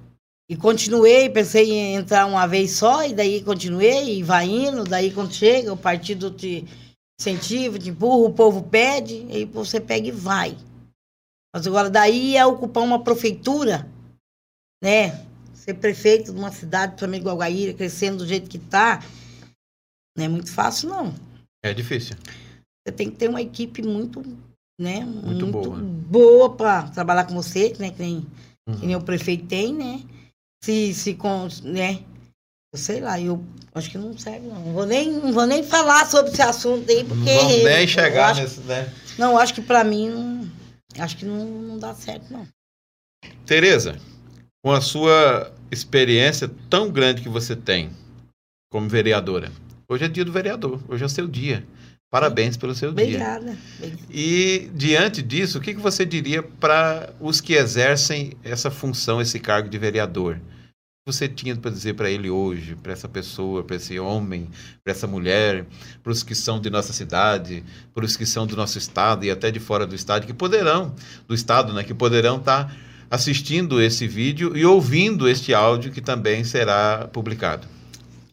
Speaker 3: e continuei, pensei em entrar uma vez só, e daí continuei, e vai indo, daí quando chega, o partido te incentiva, te empurra, o povo pede, aí você pega e vai. Mas agora daí é ocupar uma prefeitura, né? Ser prefeito de uma cidade, principalmente Guaguaíra, crescendo do jeito que tá, não é muito fácil, não.
Speaker 2: É difícil.
Speaker 3: Você tem que ter uma equipe muito, né?
Speaker 2: Muito boa.
Speaker 3: boa para trabalhar com você, né? Que nem,
Speaker 2: Uhum.
Speaker 3: que nem o prefeito tem, né? Se, se com, né? Eu sei lá, eu acho que não serve, não. Não vou nem, não vou nem falar sobre esse assunto aí,
Speaker 2: Não
Speaker 3: porque.
Speaker 2: vamos nem chegar
Speaker 3: acho-
Speaker 2: nesse, né?
Speaker 3: Não, acho que para mim, não- acho que não, não dá certo, não.
Speaker 2: Tereza, com a sua experiência tão grande que você tem como vereadora, hoje é dia do vereador, hoje é seu dia. Parabéns pelo seu dia.
Speaker 3: Obrigada. Obrigada.
Speaker 2: E diante disso, o que, que você diria para os que exercem essa função, esse cargo de vereador? O que você tinha para dizer para ele hoje, para essa pessoa, para esse homem, para essa mulher, para os que são de nossa cidade, para os que são do nosso estado e até de fora do estado, que poderão, do estado, né, que poderão estar assistindo esse vídeo e ouvindo este áudio que também será publicado?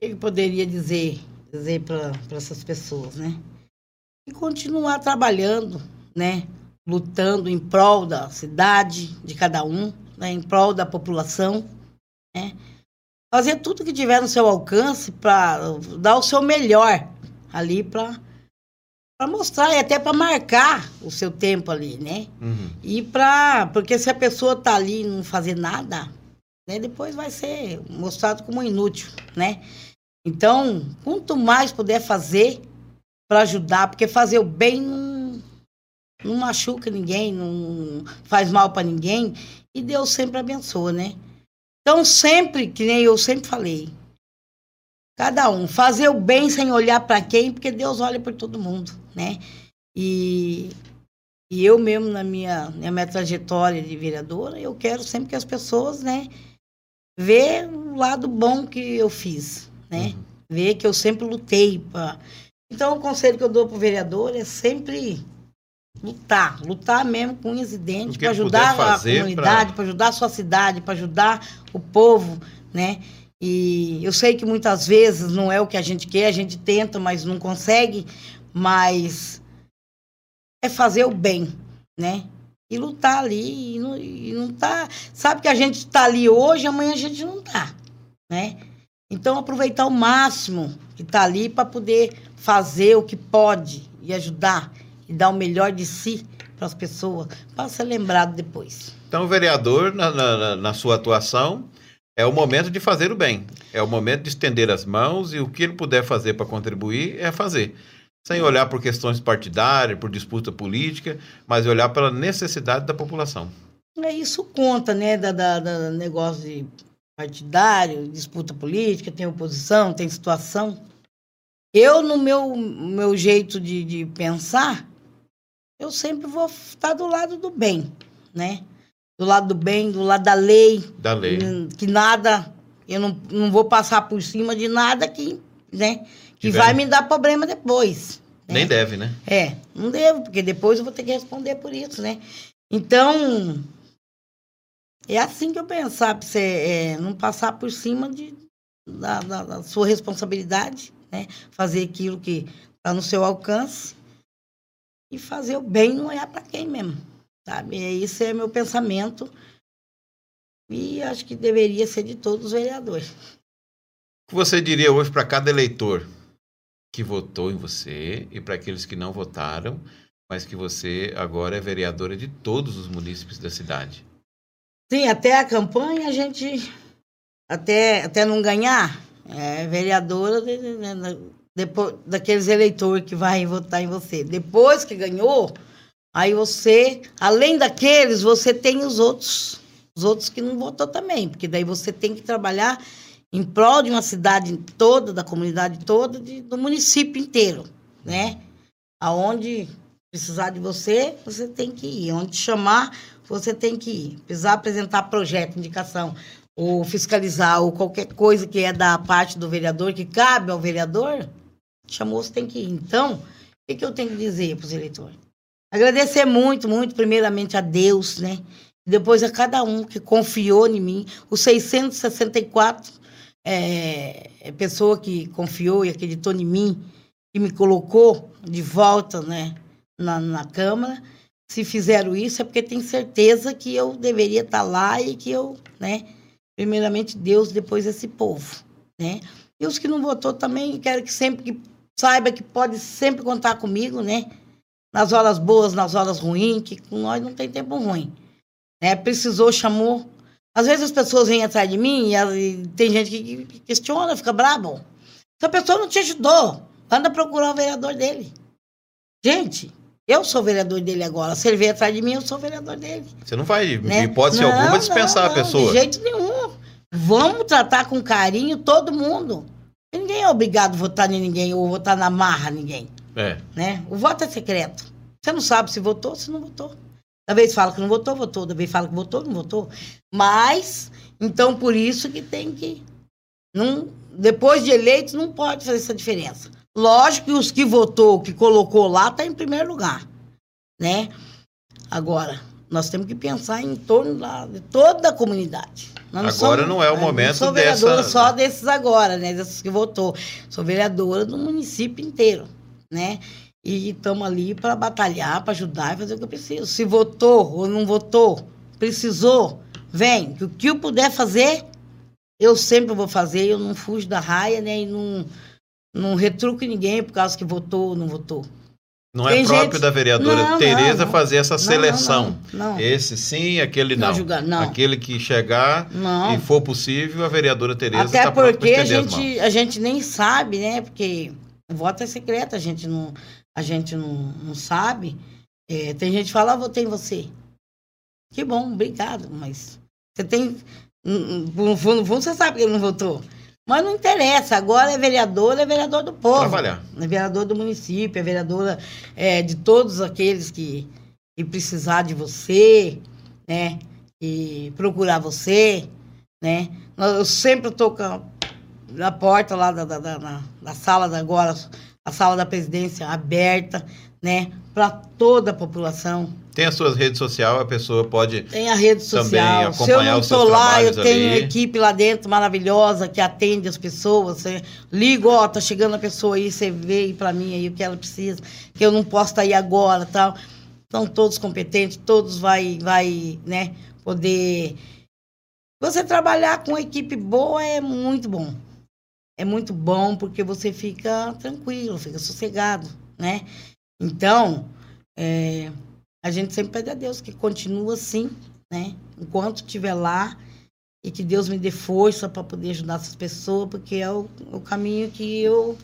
Speaker 3: Eu poderia dizer, dizer para essas pessoas, né? E continuar trabalhando, né? Lutando em prol da cidade, de cada um, né? em prol da população, né? Fazer tudo que tiver no seu alcance para dar o seu melhor ali para para mostrar e até para marcar o seu tempo ali, né?
Speaker 2: Uhum.
Speaker 3: E para porque se a pessoa tá ali e não fazer nada, né, depois vai ser mostrado como inútil, né? Então, quanto mais puder fazer para ajudar, porque fazer o bem não, não machuca ninguém, não faz mal para ninguém, e Deus sempre abençoa, né? Então, sempre, que nem eu sempre falei, cada um, fazer o bem sem olhar para quem, porque Deus olha por todo mundo, né? E, e eu mesmo, na minha, na minha trajetória de vereadora, eu quero sempre que as pessoas, né, ver o lado bom que eu fiz, né?
Speaker 2: Uhum.
Speaker 3: Ver que eu sempre lutei para. Então, o conselho que eu dou pro vereador é sempre lutar, lutar mesmo com unhas e dentes para ajudar a comunidade, para ajudar a sua cidade, para ajudar o povo, né? E eu sei que muitas vezes não é o que a gente quer, a gente tenta, mas não consegue, mas é fazer o bem, né? E lutar ali, e não, e não tá. Sabe que a gente está ali hoje, amanhã a gente não tá, né? Então aproveitar o máximo que está ali para poder fazer o que pode e ajudar e dar o melhor de si para as pessoas, para ser lembrado depois.
Speaker 2: Então, vereador, na, na, na sua atuação, é o momento de fazer o bem. É o momento de estender as mãos e o que ele puder fazer para contribuir é fazer. Sem olhar por questões partidárias, por disputa política, mas olhar pela necessidade da população.
Speaker 3: É, isso conta, né, da, da, da negócio de partidário, disputa política, tem oposição, tem situação. Eu, no meu, meu jeito de, de pensar, eu sempre vou estar do lado do bem, né? Do lado do bem, do lado da lei.
Speaker 2: Da lei.
Speaker 3: Que nada, eu não, não vou passar por cima de nada que, né? Que vai me dar problema depois. né?
Speaker 2: Nem deve, né?
Speaker 3: É, não devo, porque depois eu vou ter que responder por isso, né? Então, é assim que eu pensar, pra você é, não passar por cima de, da, da- da sua responsabilidade, né? Fazer aquilo que está no seu alcance e fazer o bem não olhar para quem mesmo, sabe? É, Esse é meu pensamento e acho que deveria ser de todos os vereadores.
Speaker 2: O que você diria hoje para cada eleitor que votou em você e para aqueles que não votaram, mas que você agora é vereadora de todos os munícipes da cidade?
Speaker 3: Sim, até a campanha a gente, até, até não ganhar, é vereadora de- de- de- depois, daqueles eleitores que vai votar em você. Depois que ganhou, aí você, além daqueles, você tem os outros, os outros que não votou também, porque daí você tem que trabalhar em prol de uma cidade toda, da comunidade toda, de- do município inteiro, né? Aonde precisar de você, você tem que ir. Onde chamar, você tem que ir. Precisar apresentar projeto, indicação, ou fiscalizar, ou qualquer coisa que é da parte do vereador, que cabe ao vereador, chamou, você tem que ir. Então, o que, que eu tenho que dizer para os eleitores? Agradecer muito, muito, primeiramente a Deus, né? Depois a cada um que confiou em mim. Os 664 é, é pessoa que confiou e acreditou em mim, que me colocou de volta, né? Na, na Câmara. Se fizeram isso é porque tem certeza que eu deveria estar lá e que eu, né? Primeiramente Deus, depois esse povo, né? E os que não votou também, quero que sempre que saiba que pode sempre contar comigo, né? Nas horas boas, nas horas ruins, que com nós não tem tempo ruim. Né? Precisou, chamou. Às vezes as pessoas vêm atrás de mim e, as- e tem gente que, que questiona, fica brabo. Se a pessoa não te ajudou, anda procurar o vereador dele. Gente, eu sou vereador dele agora. Se ele vier atrás de mim, eu sou vereador dele.
Speaker 2: Você não vai,
Speaker 3: né?
Speaker 2: de hipótese
Speaker 3: Não,
Speaker 2: alguma, dispensar
Speaker 3: não,
Speaker 2: a pessoa.
Speaker 3: De jeito nenhum. Vamos tratar com carinho todo mundo. Ninguém é obrigado a votar em ninguém ou votar na marra ninguém,
Speaker 2: É.
Speaker 3: né? O voto é secreto. Você não sabe se votou, se não votou. Da vez fala que não votou, votou. Da vez fala que votou, não votou. Mas, então, por isso que tem que... Não, depois de eleito, não pode fazer essa diferença. Lógico que os que votou, que colocou lá, tá em primeiro lugar, né? Agora, nós temos que pensar em torno da, de toda a comunidade. Nós
Speaker 2: Agora não é o
Speaker 3: eu
Speaker 2: momento
Speaker 3: sou vereadora
Speaker 2: dessa-
Speaker 3: só desses agora, né? Desses que votou. Sou vereadora do município inteiro, né? E estamos ali para batalhar, para ajudar e fazer o que eu preciso. Se votou ou não votou, precisou, vem. Que o que eu puder fazer, eu sempre vou fazer. Eu não fujo da raia, né? E não, não retruco ninguém por causa que votou ou não votou.
Speaker 2: Não é
Speaker 3: Tem
Speaker 2: próprio
Speaker 3: gente-
Speaker 2: da vereadora
Speaker 3: Não,
Speaker 2: Tereza
Speaker 3: não.
Speaker 2: fazer essa
Speaker 3: Não,
Speaker 2: seleção.
Speaker 3: Não, não.
Speaker 2: Esse sim, aquele
Speaker 3: Não
Speaker 2: não.
Speaker 3: julgar, não.
Speaker 2: Aquele que chegar
Speaker 3: Não.
Speaker 2: e for possível, a vereadora Tereza
Speaker 3: Até
Speaker 2: para
Speaker 3: porque a gente, a gente nem sabe, né? Porque o voto é secreto, a gente não, a gente não, não sabe. É, tem gente que fala, ah, votei em você. Que bom, obrigado, mas você tem. No fundo, no fundo, você sabe que ele não votou. Mas não interessa, agora é vereador, é vereador do povo.
Speaker 2: Trabalhar.
Speaker 3: É vereador do município, é vereadora é, de todos aqueles que, que precisar de você, né? E procurar você, né? Eu sempre estou na porta lá da, da, da, da sala da agora, a sala da presidência aberta, né? Para toda a população.
Speaker 2: Tem as suas redes sociais, a pessoa pode.
Speaker 3: Tem a rede social. Se eu não estou lá, eu tenho
Speaker 2: ali.
Speaker 3: uma equipe lá dentro maravilhosa que atende as pessoas. Você liga, ó, tá chegando a pessoa aí, você vê aí para mim aí o que ela precisa, que eu não posso estar aí agora, tal. São todos competentes, todos vai, vai, né, poder. Você trabalhar com uma equipe boa é muito bom. É muito bom porque você fica tranquilo, fica sossegado, né? Então, é, a gente sempre pede a Deus que continue assim, né? Enquanto estiver lá e que Deus me dê força para poder ajudar essas pessoas, porque é o, o caminho que eu,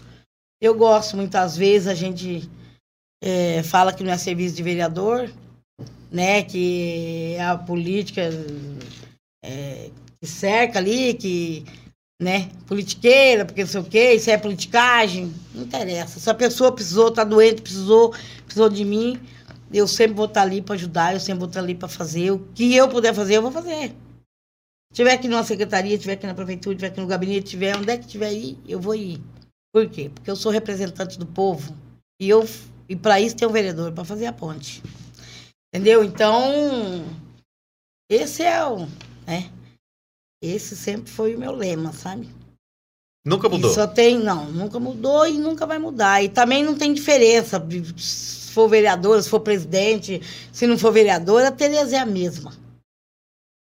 Speaker 3: eu gosto. Muitas vezes a gente é, fala que não é serviço de vereador, né? Que a política é, que cerca ali, que né, politiqueira, porque não sei o quê, isso é politicagem, não interessa. Se a pessoa precisou, tá doente, precisou, precisou de mim, eu sempre vou estar ali para ajudar, eu sempre vou estar ali para fazer. O que eu puder fazer, eu vou fazer. Tiver aqui numa secretaria, tiver aqui na prefeitura, tiver aqui no gabinete, tiver onde é que tiver aí, eu vou ir. Por quê? Porque eu sou representante do povo e eu e para isso tem um vereador para fazer a ponte. Entendeu? Então, esse é o, né? Esse sempre foi o meu lema, sabe?
Speaker 2: Nunca mudou.
Speaker 3: E só tem, não, nunca mudou e nunca vai mudar. E também não tem diferença se for vereador, se for presidente, se não for vereadora, a Tereza é a mesma.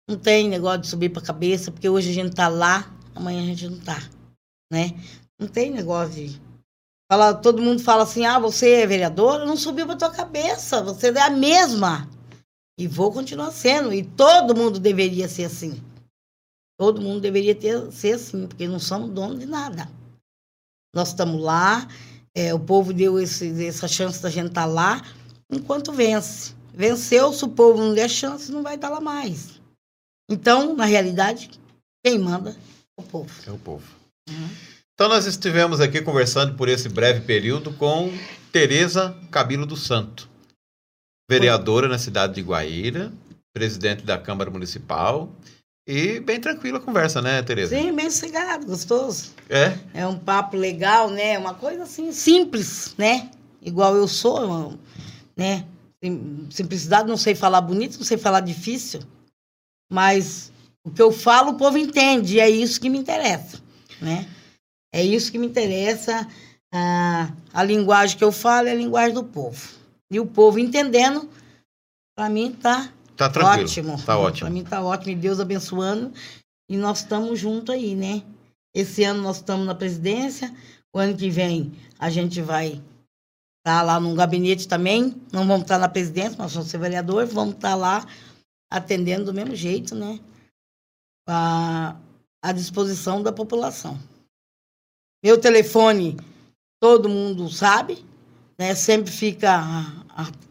Speaker 3: Não tem negócio de subir pra cabeça, porque hoje a gente tá lá, amanhã a gente não tá, né? Não tem negócio de fala, todo mundo fala assim: "Ah, você é vereadora, não subiu pra tua cabeça, você é a mesma". E vou continuar sendo, e todo mundo deveria ser assim. Todo mundo deveria ter, ser assim, porque não somos donos de nada. Nós estamos lá, é, o povo deu esse- essa chance da gente estar lá, enquanto vence. Venceu, se o povo não der chance, não vai estar lá mais. Então, na realidade, quem manda é o povo.
Speaker 2: É o povo.
Speaker 3: Uhum.
Speaker 2: Então nós estivemos aqui conversando por esse breve período com Tereza Cabilo do Santo, vereadora na cidade de Guaíra, presidente da Câmara Municipal. E bem tranquila a conversa, né, Tereza?
Speaker 3: Sim, bem sossegado, gostoso.
Speaker 2: É?
Speaker 3: É um papo legal, né? Uma coisa assim, simples, né? Igual eu sou, né? Sim- Simplicidade, não sei falar bonito, não sei falar difícil, mas o que eu falo o povo entende, e é isso que me interessa, né? É isso que me interessa. A, a linguagem que eu falo é a linguagem do povo. E o povo entendendo, para mim tá
Speaker 2: Tá tranquilo.
Speaker 3: ótimo.
Speaker 2: Tá ótimo.
Speaker 3: Para mim tá ótimo, e Deus abençoando. E nós estamos juntos aí, né? Esse ano nós estamos na presidência. O ano que vem a gente vai estar lá no gabinete também. Não vamos estar na presidência, nós vamos ser vereador, vamos estar lá atendendo do mesmo jeito, né? À, à disposição da população. Meu telefone, todo mundo sabe, né? Sempre fica a-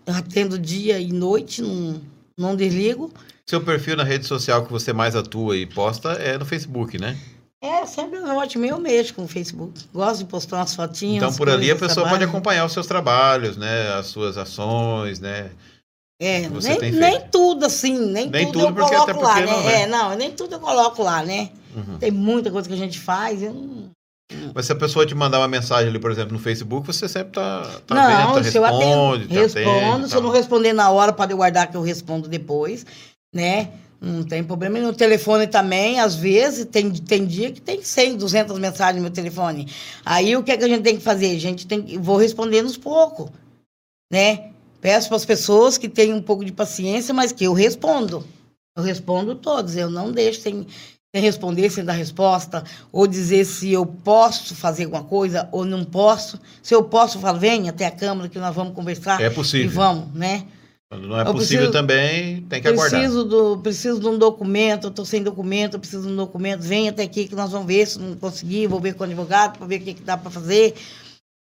Speaker 3: a- atendo dia e noite, não, não desligo.
Speaker 2: Seu perfil na rede social que você mais atua e posta é no Facebook, né?
Speaker 3: É, sempre ótimo. Eu mexo com o Facebook. Gosto de postar umas fotinhas.
Speaker 2: Então por ali a pessoa pode
Speaker 3: trabalho.
Speaker 2: acompanhar os seus trabalhos, né? As suas ações, né?
Speaker 3: É, nem, nem tudo assim, nem,
Speaker 2: Nem
Speaker 3: tudo,
Speaker 2: tudo,
Speaker 3: eu
Speaker 2: porque
Speaker 3: coloco lá, né?
Speaker 2: não é.
Speaker 3: É, não, nem tudo eu coloco lá, né?
Speaker 2: Uhum.
Speaker 3: Tem muita coisa que a gente faz. Eu não...
Speaker 2: Mas se a pessoa te mandar uma mensagem ali, por exemplo, no Facebook, você sempre tá, tá
Speaker 3: não,
Speaker 2: vendo, tá
Speaker 3: se eu
Speaker 2: responde,
Speaker 3: atendo,
Speaker 2: tá
Speaker 3: respondo.
Speaker 2: atento,
Speaker 3: se eu
Speaker 2: tá.
Speaker 3: não responder na hora, pode guardar que eu respondo depois, né? Não tem problema. E no telefone também, às vezes, tem, tem dia que tem 100, 200 mensagens no meu telefone. Aí o que, é que a gente tem que fazer? A gente tem que. Vou respondendo uns pouco, né? Peço para as pessoas que tenham um pouco de paciência, mas que eu respondo. Eu respondo todos, eu não deixo. Tem, responder, sem dar resposta, ou dizer se eu posso fazer alguma coisa ou não posso. Se eu posso, falo, vem até a Câmara que nós vamos conversar.
Speaker 2: É possível.
Speaker 3: E vamos, né?
Speaker 2: Quando não é eu possível preciso, também, tem que
Speaker 3: preciso
Speaker 2: aguardar.
Speaker 3: Do, preciso de um documento, eu estou sem documento, eu preciso de um documento, vem até aqui que nós vamos ver, se não conseguir, vou ver com o advogado para ver o que, que dá para fazer.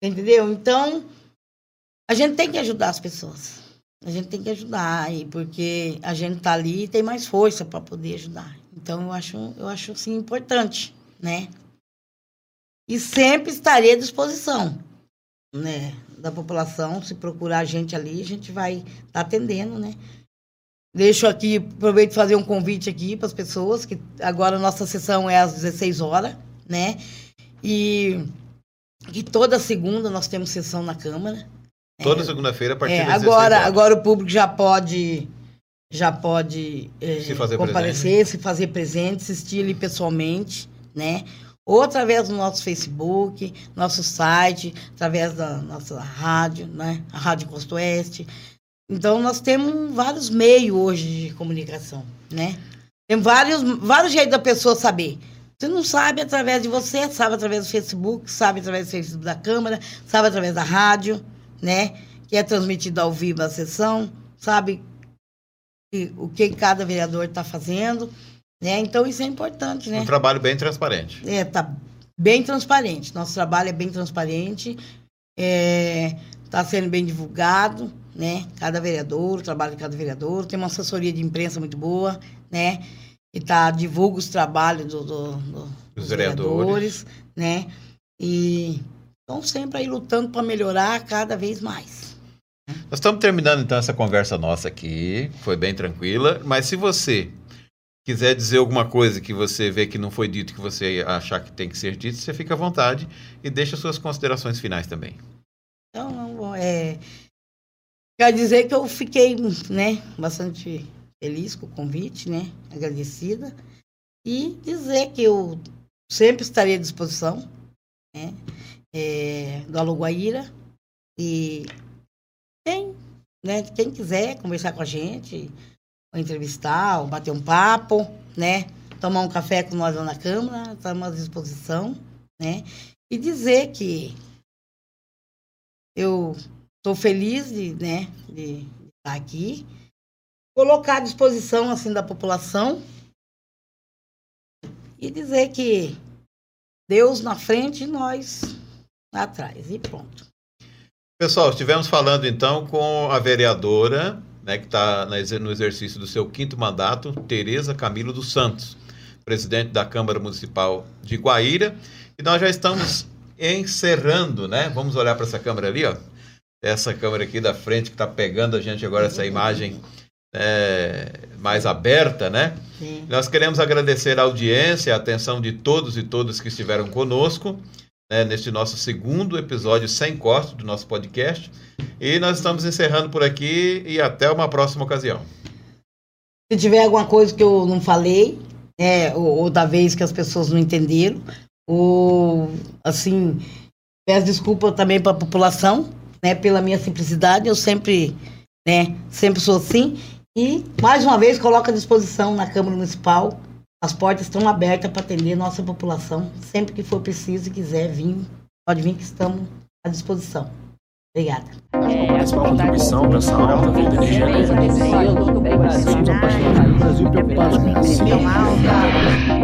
Speaker 3: Entendeu? Então, a gente tem que ajudar as pessoas. A gente tem que ajudar, porque a gente está ali e tem mais força para poder ajudar. Então, eu acho, eu acho assim, importante, né? E sempre estarei à disposição, né? Da população, se procurar a gente ali, a gente vai estar tá atendendo, né? Deixo aqui, aproveito fazer um convite aqui para as pessoas, que agora a nossa sessão é às 16 horas, né? E que toda segunda nós temos sessão na Câmara.
Speaker 2: Toda é, segunda-feira a partir é,
Speaker 3: das agora, horas. Agora o público já pode já pode
Speaker 2: se fazer
Speaker 3: comparecer,
Speaker 2: presente.
Speaker 3: se fazer presente, assistir ele pessoalmente, né? Ou através do nosso Facebook, nosso site, através da nossa rádio, né? A Rádio Costa Oeste. Então, nós temos vários meios hoje de comunicação, né? Tem vários, vários jeitos da pessoa saber. Você não sabe através de você, sabe através do Facebook, sabe através do Facebook da Câmara, sabe através da rádio, né? Que é transmitido ao vivo a sessão, sabe o que cada vereador está fazendo, né? Então isso é importante, né?
Speaker 2: Um trabalho bem transparente.
Speaker 3: É, tá bem transparente. Nosso trabalho é bem transparente, está é, tá sendo bem divulgado, né? Cada vereador, o trabalho de cada vereador, tem uma assessoria de imprensa muito boa, né? E tá divulga os trabalhos do, do, do, dos vereadores, vereadores, né? E estão sempre aí lutando para melhorar cada vez mais.
Speaker 2: Nós estamos terminando então essa conversa nossa aqui, foi bem tranquila, mas se você quiser dizer alguma coisa que você vê que não foi dito, que você achar que tem que ser dito, você fica à vontade e deixa suas considerações finais também.
Speaker 3: Então, é, quer dizer que eu fiquei, né, bastante feliz com o convite, né, agradecida. E dizer que eu sempre estarei à disposição, né, é, do Aluguaíra e quem, né, quem quiser conversar com a gente, ou entrevistar, ou bater um papo, né? Tomar um café com nós lá na Câmara, estamos à disposição, né? E dizer que eu estou feliz de, né, de estar aqui, colocar à disposição assim da população e dizer que Deus na frente e nós atrás e pronto.
Speaker 2: Pessoal, estivemos falando então com a vereadora, né, que está no exercício do seu quinto mandato, Tereza Camilo dos Santos, presidente da Câmara Municipal de Guaíra. E nós já estamos encerrando, né? Vamos olhar para essa câmera ali, ó. Essa câmera aqui da frente que está pegando a gente agora, essa imagem é, mais aberta, né? Sim. Nós queremos agradecer a audiência, a atenção de todos e todas que estiveram conosco né, neste nosso segundo episódio sem corte do nosso podcast. E nós estamos encerrando por aqui e até uma próxima ocasião.
Speaker 3: Se tiver alguma coisa que eu não falei, é, ou, ou da vez que as pessoas não entenderam, ou assim, peço desculpa também para a população, né, pela minha simplicidade, eu sempre, né, sempre sou assim. E mais uma vez coloco à disposição na Câmara Municipal as portas estão abertas para atender nossa população. Sempre que for preciso e quiser vir, pode vir que estamos à disposição. Obrigada.
Speaker 1: É, a contribuição para essa alta veio da energia elétrica. Somos apaixonados pelo Brasil, preocupados com o